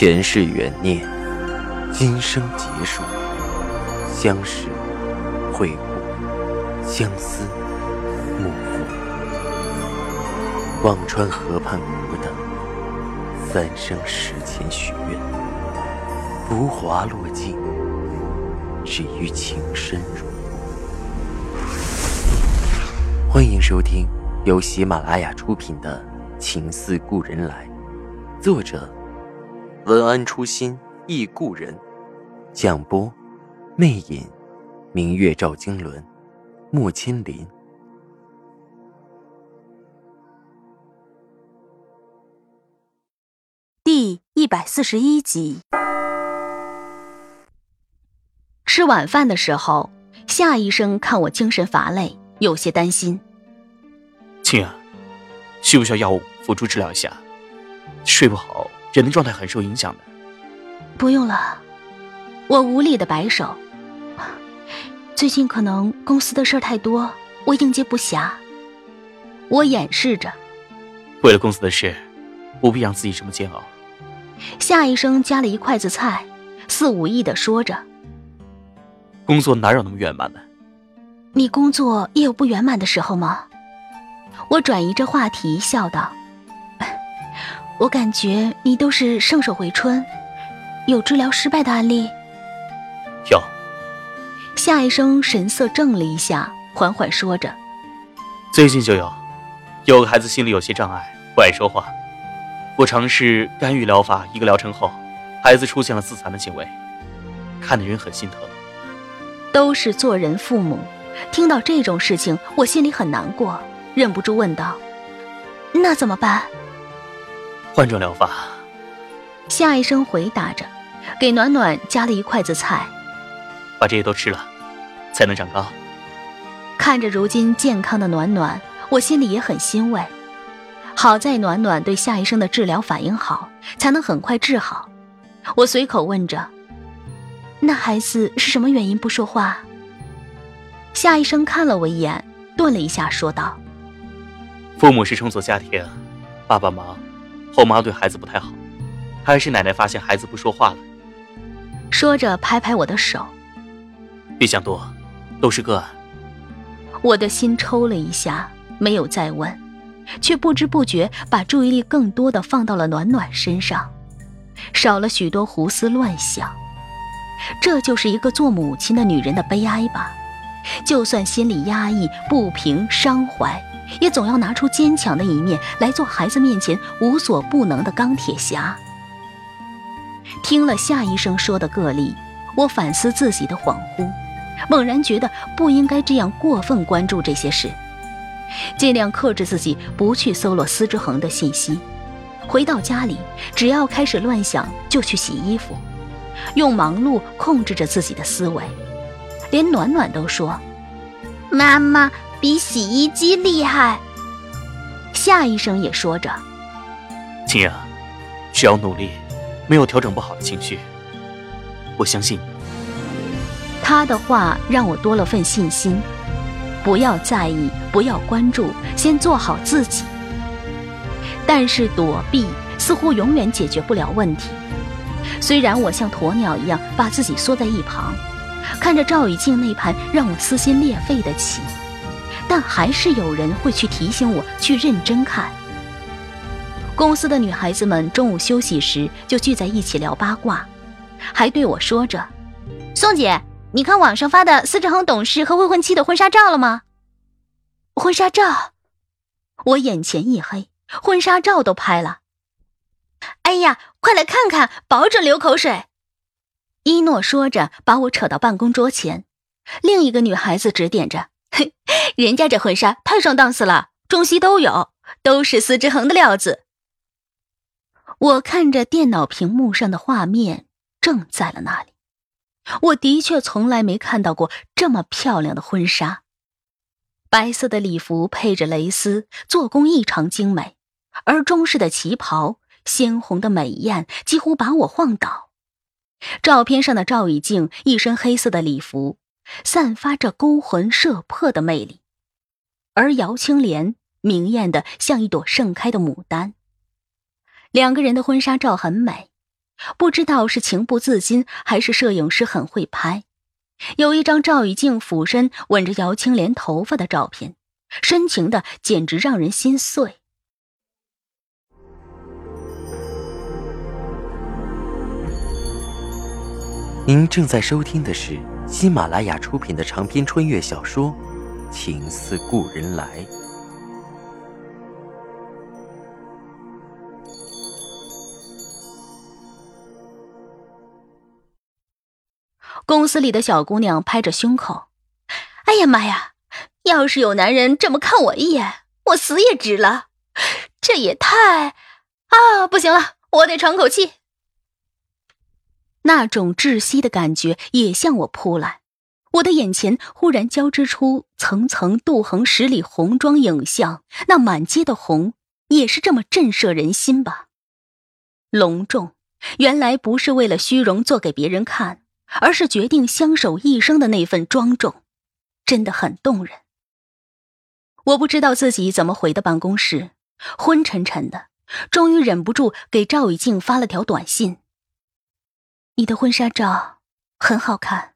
前世缘孽，今生结束，相识、会故，相思、幕赋。忘川河畔孤等，三生石前许愿，浮华落尽，只余情深入。欢迎收听由喜马拉雅出品的《情似故人来》，作者。文安初心忆故人，蒋波，魅影，明月照经纶，木千林。第一百四十一集。吃晚饭的时候，夏医生看我精神乏累，有些担心。青儿，需不需要药物辅助治疗一下？睡不好。人的状态很受影响的。不用了，我无力的摆手。最近可能公司的事儿太多，我应接不暇。我掩饰着。为了公司的事，不必让自己这么煎熬。夏医生夹了一筷子菜，似无意的说着：“工作哪有那么圆满呢？你工作也有不圆满的时候吗？”我转移着话题，笑道。我感觉你都是圣手回春，有治疗失败的案例。有。夏医生神色怔了一下，缓缓说着：“最近就有，有个孩子心里有些障碍，不爱说话。我尝试干预疗法，一个疗程后，孩子出现了自残的行为，看的人很心疼。都是做人父母，听到这种事情，我心里很难过，忍不住问道：那怎么办？”换种疗法。夏医生回答着，给暖暖夹了一筷子菜。把这些都吃了，才能长高。看着如今健康的暖暖，我心里也很欣慰。好在暖暖对夏医生的治疗反应好，才能很快治好。我随口问着：“那孩子是什么原因不说话？”夏医生看了我一眼，顿了一下，说道：“父母是重组家庭，爸爸忙。”后妈对孩子不太好，还是奶奶发现孩子不说话了。说着拍拍我的手，别想多，都是个案。我的心抽了一下，没有再问，却不知不觉把注意力更多的放到了暖暖身上，少了许多胡思乱想。这就是一个做母亲的女人的悲哀吧？就算心里压抑、不平、伤怀。也总要拿出坚强的一面来做孩子面前无所不能的钢铁侠。听了夏医生说的个例，我反思自己的恍惚，猛然觉得不应该这样过分关注这些事，尽量克制自己不去搜罗司之恒的信息。回到家里，只要开始乱想，就去洗衣服，用忙碌控制着自己的思维。连暖暖都说：“妈妈。”比洗衣机厉害。夏医生也说着：“青雅，只要努力，没有调整不好的情绪。我相信你。”他的话让我多了份信心。不要在意，不要关注，先做好自己。但是躲避似乎永远解决不了问题。虽然我像鸵鸟一样把自己缩在一旁，看着赵雨静那盘让我撕心裂肺的棋。但还是有人会去提醒我去认真看。公司的女孩子们中午休息时就聚在一起聊八卦，还对我说着：“宋姐，你看网上发的司志恒董事和未婚妻的婚纱照了吗？”婚纱照，我眼前一黑，婚纱照都拍了。哎呀，快来看看，保准流口水。一诺说着，把我扯到办公桌前。另一个女孩子指点着。人家这婚纱太上档次了，中西都有，都是司之恒的料子。我看着电脑屏幕上的画面，正在了那里。我的确从来没看到过这么漂亮的婚纱，白色的礼服配着蕾丝，做工异常精美，而中式的旗袍鲜红的美艳，几乎把我晃倒。照片上的赵以静一身黑色的礼服。散发着勾魂摄魄的魅力，而姚青莲明艳的像一朵盛开的牡丹。两个人的婚纱照很美，不知道是情不自禁，还是摄影师很会拍。有一张赵以静俯身吻着姚青莲头发的照片，深情的简直让人心碎。您正在收听的是喜马拉雅出品的长篇穿越小说《情似故人来》。公司里的小姑娘拍着胸口：“哎呀妈呀！要是有男人这么看我一眼，我死也值了。这也太……啊，不行了，我得喘口气。”那种窒息的感觉也向我扑来，我的眼前忽然交织出层层杜衡十里红妆影像，那满街的红也是这么震慑人心吧？隆重，原来不是为了虚荣做给别人看。而是决定相守一生的那份庄重，真的很动人。我不知道自己怎么回的办公室，昏沉沉的，终于忍不住给赵以静发了条短信：“你的婚纱照很好看。”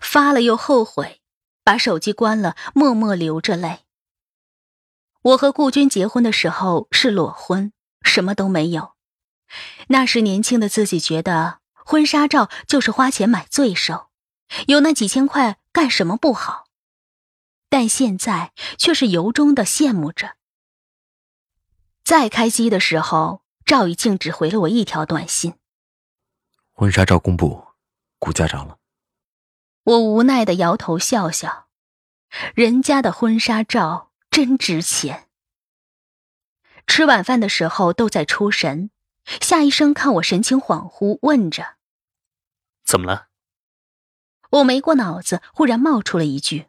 发了又后悔，把手机关了，默默流着泪。我和顾军结婚的时候是裸婚，什么都没有。那时年轻的自己觉得。婚纱照就是花钱买罪受，有那几千块干什么不好？但现在却是由衷的羡慕着。再开机的时候，赵以静只回了我一条短信：“婚纱照公布，股价涨了。”我无奈的摇头笑笑，人家的婚纱照真值钱。吃晚饭的时候都在出神，夏医生看我神情恍惚，问着。怎么了？我没过脑子，忽然冒出了一句：“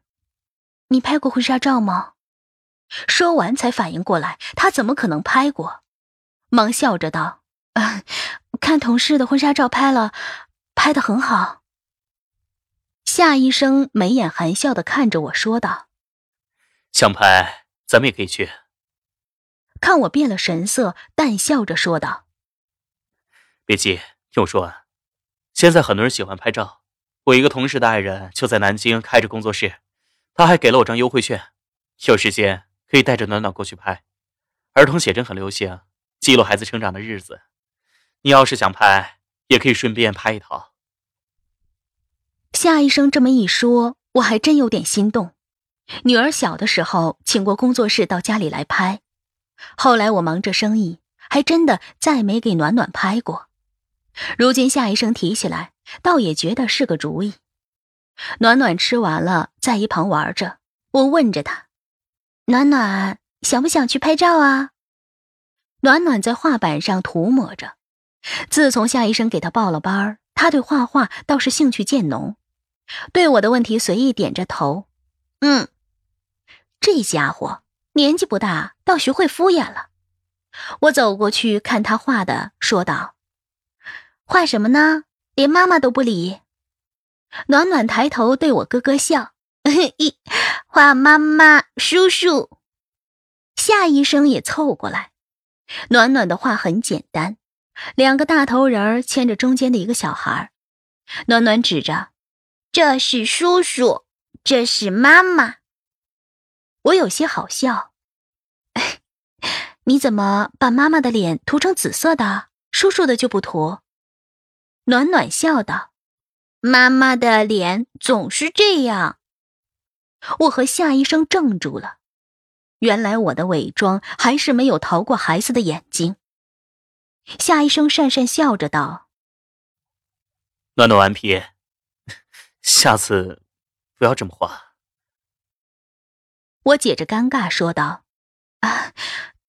你拍过婚纱照吗？”说完才反应过来，他怎么可能拍过？忙笑着道：“啊，看同事的婚纱照拍了，拍的很好。”夏医生眉眼含笑的看着我说道：“想拍，咱们也可以去。”看我变了神色，淡笑着说道：“别急，听我说完。”现在很多人喜欢拍照，我一个同事的爱人就在南京开着工作室，他还给了我张优惠券，有时间可以带着暖暖过去拍。儿童写真很流行，记录孩子成长的日子。你要是想拍，也可以顺便拍一套。夏医生这么一说，我还真有点心动。女儿小的时候，请过工作室到家里来拍，后来我忙着生意，还真的再没给暖暖拍过。如今夏医生提起来，倒也觉得是个主意。暖暖吃完了，在一旁玩着。我问着他：“暖暖，想不想去拍照啊？”暖暖在画板上涂抹着。自从夏医生给他报了班他对画画倒是兴趣渐浓。对我的问题随意点着头：“嗯。”这家伙年纪不大，倒学会敷衍了。我走过去看他画的，说道。画什么呢？连妈妈都不理。暖暖抬头对我咯咯笑，一画妈妈、叔叔。夏医生也凑过来。暖暖的画很简单，两个大头人牵着中间的一个小孩。暖暖指着：“这是叔叔，这是妈妈。”我有些好笑。你怎么把妈妈的脸涂成紫色的？叔叔的就不涂？暖暖笑道：“妈妈的脸总是这样。”我和夏医生怔住了。原来我的伪装还是没有逃过孩子的眼睛。夏医生讪讪笑着道：“暖暖顽皮，下次不要这么画。”我解着尴尬说道：“啊，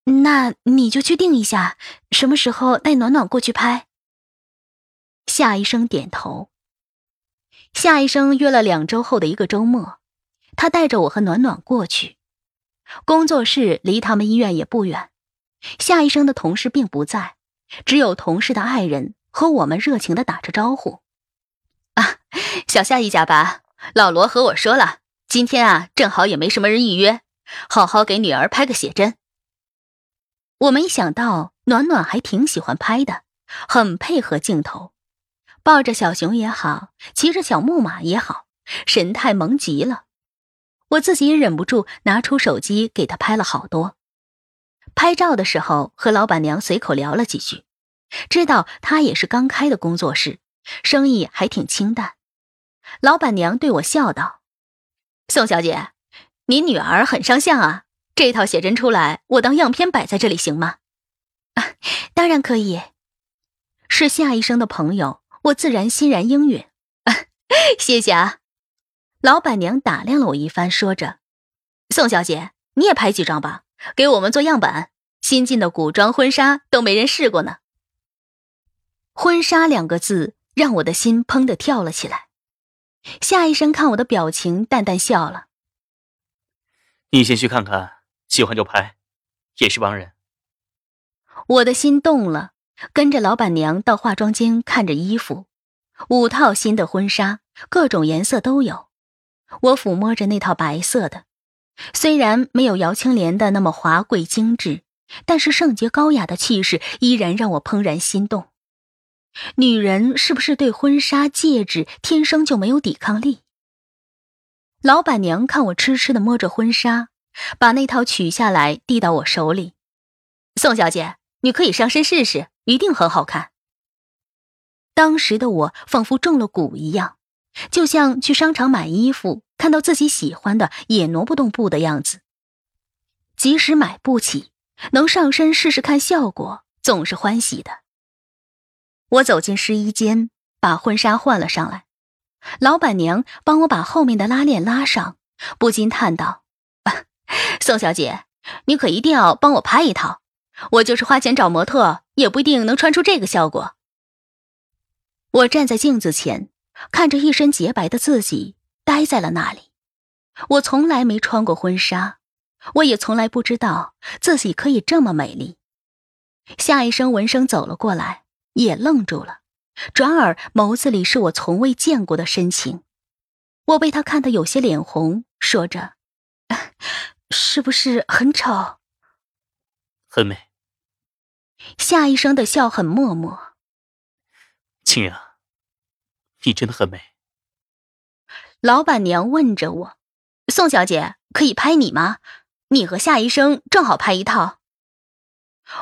那你就去定一下，什么时候带暖暖过去拍。”夏医生点头。夏医生约了两周后的一个周末，他带着我和暖暖过去。工作室离他们医院也不远。夏医生的同事并不在，只有同事的爱人和我们热情的打着招呼。啊，小夏一家吧。老罗和我说了，今天啊，正好也没什么人预约，好好给女儿拍个写真。我没想到暖暖还挺喜欢拍的。很配合镜头，抱着小熊也好，骑着小木马也好，神态萌极了。我自己也忍不住拿出手机给他拍了好多。拍照的时候和老板娘随口聊了几句，知道她也是刚开的工作室，生意还挺清淡。老板娘对我笑道：“宋小姐，您女儿很上相啊，这套写真出来，我当样片摆在这里行吗？”“啊，当然可以。”是夏医生的朋友，我自然欣然应允。谢谢啊。老板娘打量了我一番，说着：“宋小姐，你也拍几张吧，给我们做样板。新进的古装婚纱都没人试过呢。”婚纱两个字让我的心砰的跳了起来。夏医生看我的表情，淡淡笑了：“你先去看看，喜欢就拍，也是帮人。”我的心动了，跟着老板娘到化妆间看着衣服，五套新的婚纱，各种颜色都有。我抚摸着那套白色的，虽然没有姚青莲的那么华贵精致，但是圣洁高雅的气势依然让我怦然心动。女人是不是对婚纱戒指天生就没有抵抗力？老板娘看我痴痴的摸着婚纱，把那套取下来递到我手里。宋小姐，你可以上身试试，一定很好看。当时的我仿佛中了蛊一样。就像去商场买衣服，看到自己喜欢的也挪不动步的样子。即使买不起，能上身试试看效果，总是欢喜的。我走进试衣间，把婚纱换了上来。老板娘帮我把后面的拉链拉上，不禁叹道：“宋小姐，你可一定要帮我拍一套。我就是花钱找模特，也不一定能穿出这个效果。”我站在镜子前。看着一身洁白的自己，呆在了那里。我从来没穿过婚纱，我也从来不知道自己可以这么美丽。夏医生闻声走了过来，也愣住了，转而眸子里是我从未见过的深情。我被他看得有些脸红，说着：“ 是不是很丑？”“很美。”夏医生的笑很默默。青阳。你真的很美。老板娘问着我：“宋小姐，可以拍你吗？你和夏医生正好拍一套。”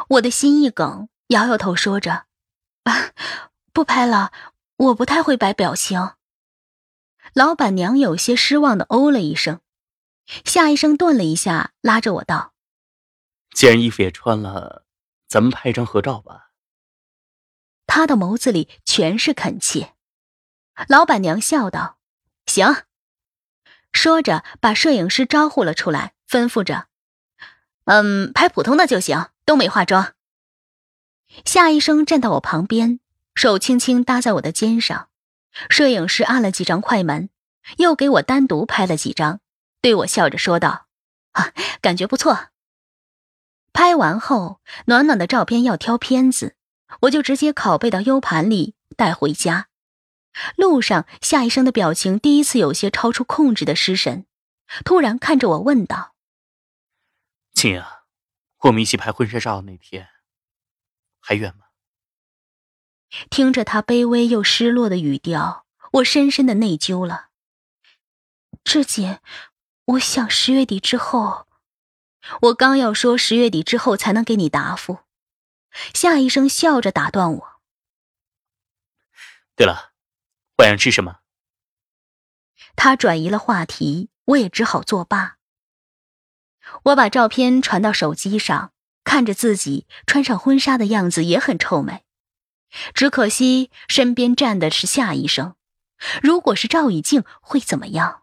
我的心一梗，摇摇头，说着：“ 不拍了，我不太会摆表情。”老板娘有些失望的哦了一声。夏医生顿了一下，拉着我道：“既然衣服也穿了，咱们拍一张合照吧。”他的眸子里全是恳切。老板娘笑道：“行。”说着，把摄影师招呼了出来，吩咐着：“嗯，拍普通的就行，都没化妆。”夏医生站到我旁边，手轻轻搭在我的肩上。摄影师按了几张快门，又给我单独拍了几张，对我笑着说道：“啊，感觉不错。”拍完后，暖暖的照片要挑片子，我就直接拷贝到 U 盘里带回家。路上，夏医生的表情第一次有些超出控制的失神，突然看着我问道：“青阳，我们一起拍婚纱照那天，还远吗？”听着他卑微又失落的语调，我深深的内疚了。志姐，我想十月底之后。我刚要说十月底之后才能给你答复，夏医生笑着打断我：“对了。”晚上吃什么？他转移了话题，我也只好作罢。我把照片传到手机上，看着自己穿上婚纱的样子也很臭美，只可惜身边站的是夏医生。如果是赵以静会怎么样？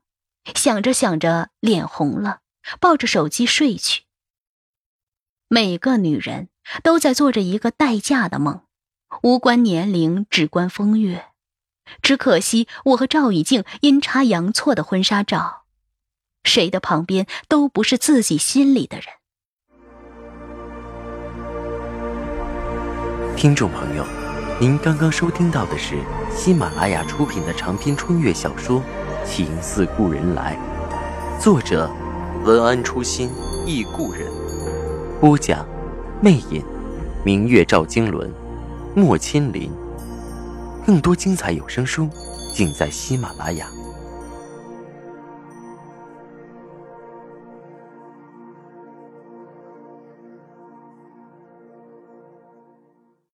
想着想着，脸红了，抱着手机睡去。每个女人都在做着一个待嫁的梦，无关年龄，只关风月。只可惜，我和赵以静阴差阳错的婚纱照，谁的旁边都不是自己心里的人。听众朋友，您刚刚收听到的是喜马拉雅出品的长篇穿越小说《情似故人来》，作者文安初心忆故人，播讲魅影，明月照经纶，莫千林。更多精彩有声书，尽在喜马拉雅。